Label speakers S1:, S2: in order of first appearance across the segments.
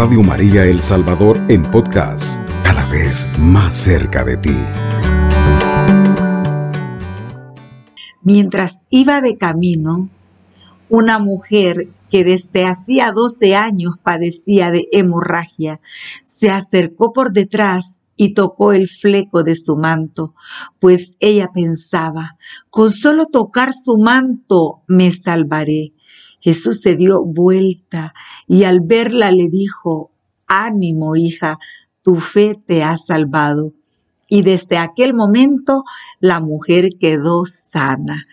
S1: Radio María El Salvador en podcast, cada vez más cerca de ti.
S2: Mientras iba de camino, una mujer que desde hacía 12 años padecía de hemorragia se acercó por detrás y tocó el fleco de su manto, pues ella pensaba, con solo tocar su manto me salvaré. Jesús se dio vuelta y al verla le dijo, ánimo hija, tu fe te ha salvado. Y desde aquel momento la mujer quedó sana.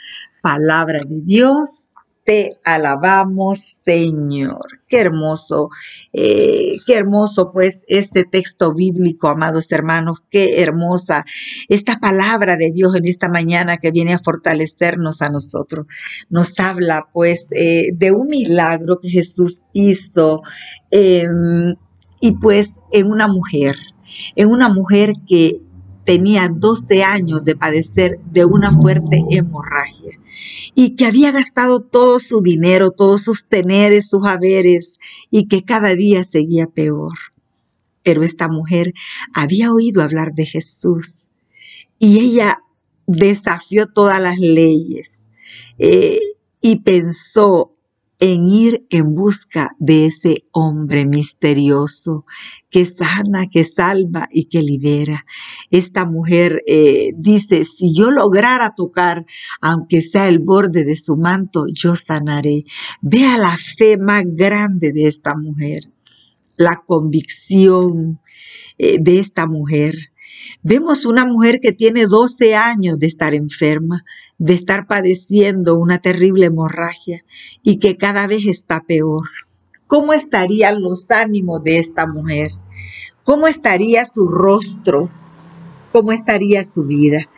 S2: Palabra de Dios te alabamos, Señor. Qué hermoso, eh, qué hermoso pues este texto bíblico, amados hermanos, qué hermosa esta palabra de Dios en esta mañana que viene a fortalecernos a nosotros. Nos habla pues eh, de un milagro que Jesús hizo em, y pues en una mujer, en una mujer que tenía 12 años de padecer de una fuerte hemorragia y que había gastado todo su dinero, todos sus teneres, sus haberes y que cada día seguía peor. Pero esta mujer había oído hablar de Jesús y ella desafió todas las leyes eh, y pensó en ir en busca de ese hombre misterioso que sana, que salva y que libera. Esta mujer eh, dice, si yo lograra tocar, aunque sea el borde de su manto, yo sanaré. Vea la fe más grande de esta mujer, la convicción eh, de esta mujer Vemos una mujer que tiene 12 años de estar enferma, de estar padeciendo una terrible hemorragia y que cada vez está peor. ¿Cómo estarían los ánimos de esta mujer? ¿Cómo estaría su rostro? ¿Cómo estaría su vida?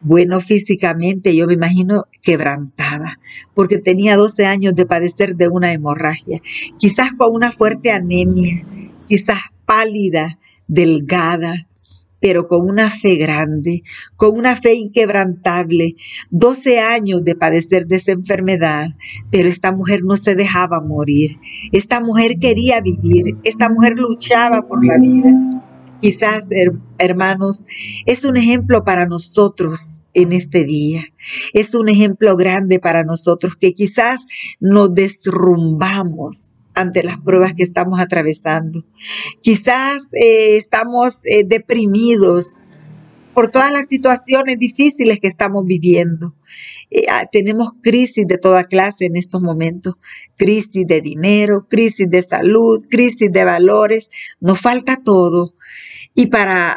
S2: Bueno, físicamente yo me imagino quebrantada, porque tenía 12 años de padecer de una hemorragia, quizás con una fuerte anemia, quizás pálida, delgada, pero con una fe grande, con una fe inquebrantable, 12 años de padecer de esa enfermedad, pero esta mujer no se dejaba morir, esta mujer quería vivir, esta mujer luchaba por la vida. Quizás, hermanos, es un ejemplo para nosotros en este día. Es un ejemplo grande para nosotros que quizás nos desrumbamos ante las pruebas que estamos atravesando. Quizás eh, estamos eh, deprimidos por todas las situaciones difíciles que estamos viviendo. Eh, ah, tenemos crisis de toda clase en estos momentos, crisis de dinero, crisis de salud, crisis de valores, nos falta todo. Y para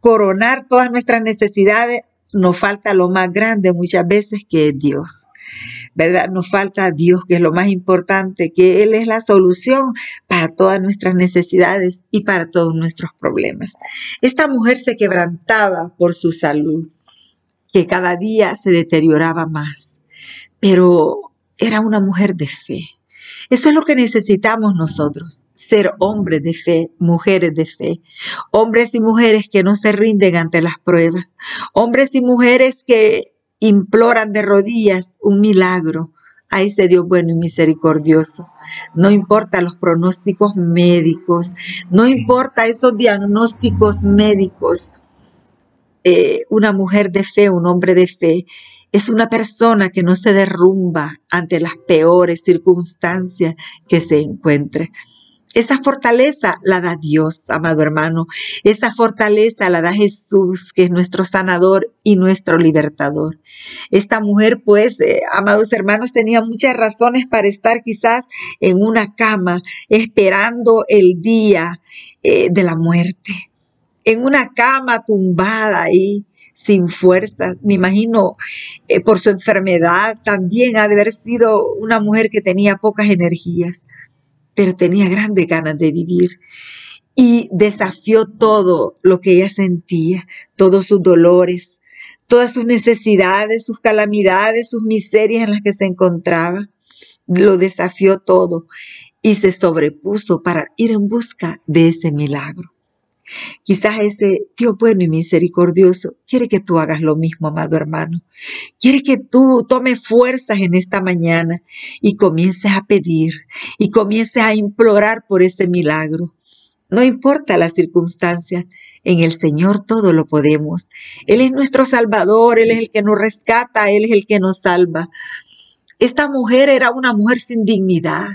S2: coronar todas nuestras necesidades, nos falta lo más grande muchas veces que es Dios. ¿Verdad? Nos falta Dios, que es lo más importante, que Él es la solución para todas nuestras necesidades y para todos nuestros problemas. Esta mujer se quebrantaba por su salud, que cada día se deterioraba más, pero era una mujer de fe. Eso es lo que necesitamos nosotros, ser hombres de fe, mujeres de fe, hombres y mujeres que no se rinden ante las pruebas, hombres y mujeres que imploran de rodillas un milagro a ese Dios bueno y misericordioso. No importa los pronósticos médicos, no importa esos diagnósticos médicos. Eh, una mujer de fe, un hombre de fe, es una persona que no se derrumba ante las peores circunstancias que se encuentre. Esa fortaleza la da Dios, amado hermano. Esa fortaleza la da Jesús, que es nuestro sanador y nuestro libertador. Esta mujer, pues, eh, amados hermanos, tenía muchas razones para estar quizás en una cama esperando el día eh, de la muerte. En una cama tumbada ahí, sin fuerzas. Me imagino eh, por su enfermedad también ha de haber sido una mujer que tenía pocas energías pero tenía grandes ganas de vivir y desafió todo lo que ella sentía, todos sus dolores, todas sus necesidades, sus calamidades, sus miserias en las que se encontraba. Lo desafió todo y se sobrepuso para ir en busca de ese milagro. Quizás ese Dios bueno y misericordioso quiere que tú hagas lo mismo, amado hermano. Quiere que tú tomes fuerzas en esta mañana y comiences a pedir y comiences a implorar por ese milagro. No importa la circunstancia, en el Señor todo lo podemos. Él es nuestro Salvador, Él es el que nos rescata, Él es el que nos salva. Esta mujer era una mujer sin dignidad,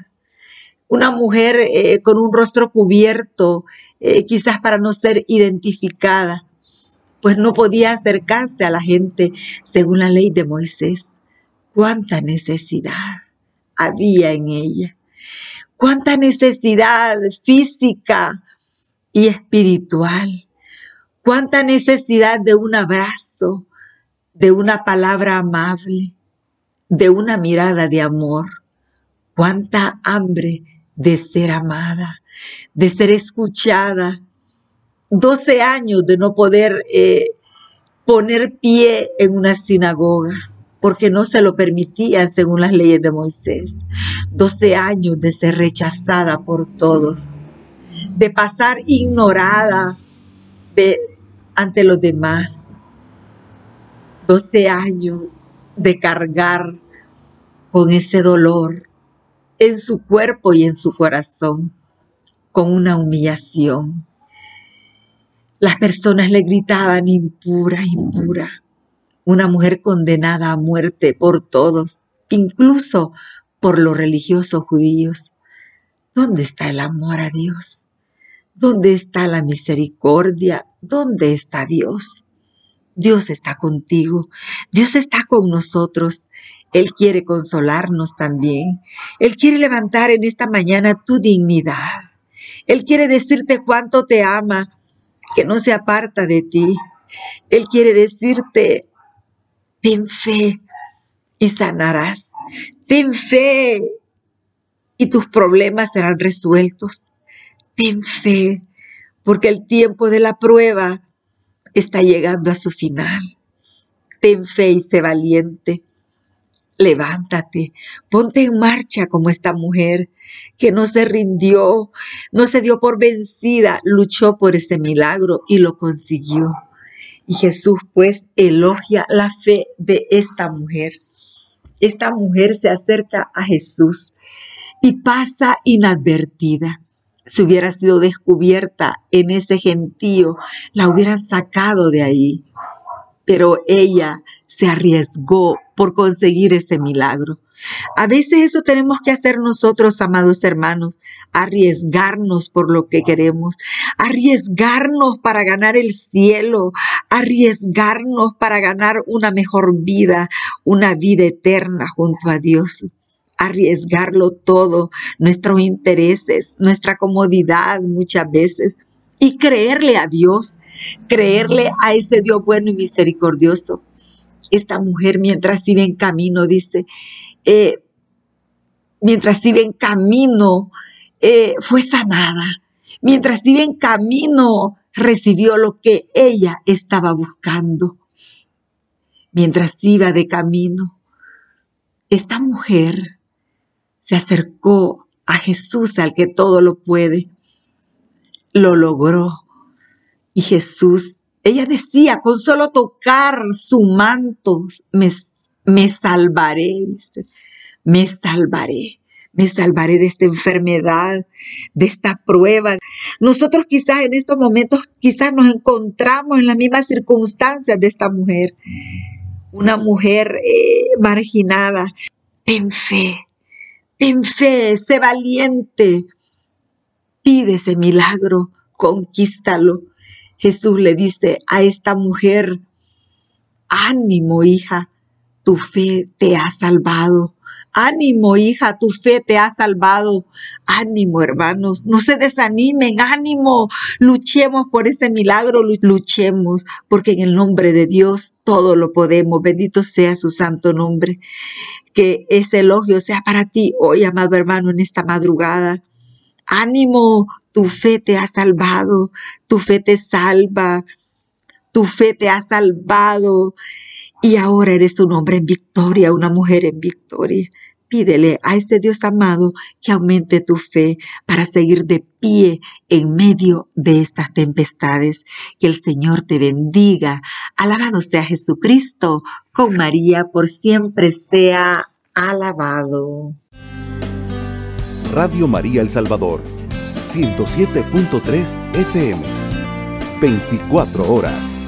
S2: una mujer eh, con un rostro cubierto, eh, quizás para no ser identificada, pues no podía acercarse a la gente según la ley de Moisés. Cuánta necesidad había en ella cuánta necesidad física y espiritual, cuánta necesidad de un abrazo, de una palabra amable, de una mirada de amor, cuánta hambre de ser amada, de ser escuchada. Doce años de no poder eh, poner pie en una sinagoga porque no se lo permitían según las leyes de Moisés. Doce años de ser rechazada por todos, de pasar ignorada ante los demás. Doce años de cargar con ese dolor en su cuerpo y en su corazón, con una humillación. Las personas le gritaban impura, impura una mujer condenada a muerte por todos, incluso por los religiosos judíos. ¿Dónde está el amor a Dios? ¿Dónde está la misericordia? ¿Dónde está Dios? Dios está contigo, Dios está con nosotros. Él quiere consolarnos también. Él quiere levantar en esta mañana tu dignidad. Él quiere decirte cuánto te ama, que no se aparta de ti. Él quiere decirte Ten fe y sanarás. Ten fe y tus problemas serán resueltos. Ten fe porque el tiempo de la prueba está llegando a su final. Ten fe y sé valiente. Levántate, ponte en marcha como esta mujer que no se rindió, no se dio por vencida, luchó por ese milagro y lo consiguió. Y Jesús pues elogia la fe de esta mujer. Esta mujer se acerca a Jesús y pasa inadvertida. Si hubiera sido descubierta en ese gentío, la hubieran sacado de ahí. Pero ella se arriesgó por conseguir ese milagro. A veces eso tenemos que hacer nosotros, amados hermanos, arriesgarnos por lo que queremos, arriesgarnos para ganar el cielo, arriesgarnos para ganar una mejor vida, una vida eterna junto a Dios arriesgarlo todo, nuestros intereses, nuestra comodidad muchas veces, y creerle a Dios, creerle a ese Dios bueno y misericordioso. Esta mujer mientras iba en camino, dice, eh, mientras iba en camino, eh, fue sanada. Mientras iba en camino, recibió lo que ella estaba buscando. Mientras iba de camino, esta mujer se acercó a Jesús, al que todo lo puede. Lo logró. Y Jesús, ella decía, con solo tocar su manto, me me salvaré, me salvaré. Me salvaré de esta enfermedad, de esta prueba. Nosotros quizás en estos momentos, quizás nos encontramos en las mismas circunstancias de esta mujer. Una mujer eh, marginada. Ten fe, ten fe, sé valiente. Pide ese milagro, conquístalo. Jesús le dice a esta mujer, ánimo hija, tu fe te ha salvado. Ánimo, hija, tu fe te ha salvado. Ánimo, hermanos, no se desanimen, ánimo. Luchemos por ese milagro, luchemos, porque en el nombre de Dios todo lo podemos. Bendito sea su santo nombre. Que ese elogio sea para ti hoy, amado hermano, en esta madrugada. Ánimo, tu fe te ha salvado, tu fe te salva, tu fe te ha salvado y ahora eres un hombre en victoria, una mujer en victoria. Pídele a este Dios amado que aumente tu fe para seguir de pie en medio de estas tempestades. Que el Señor te bendiga. Alabado sea Jesucristo. Con María por siempre sea alabado.
S1: Radio María El Salvador 107.3 FM. 24 horas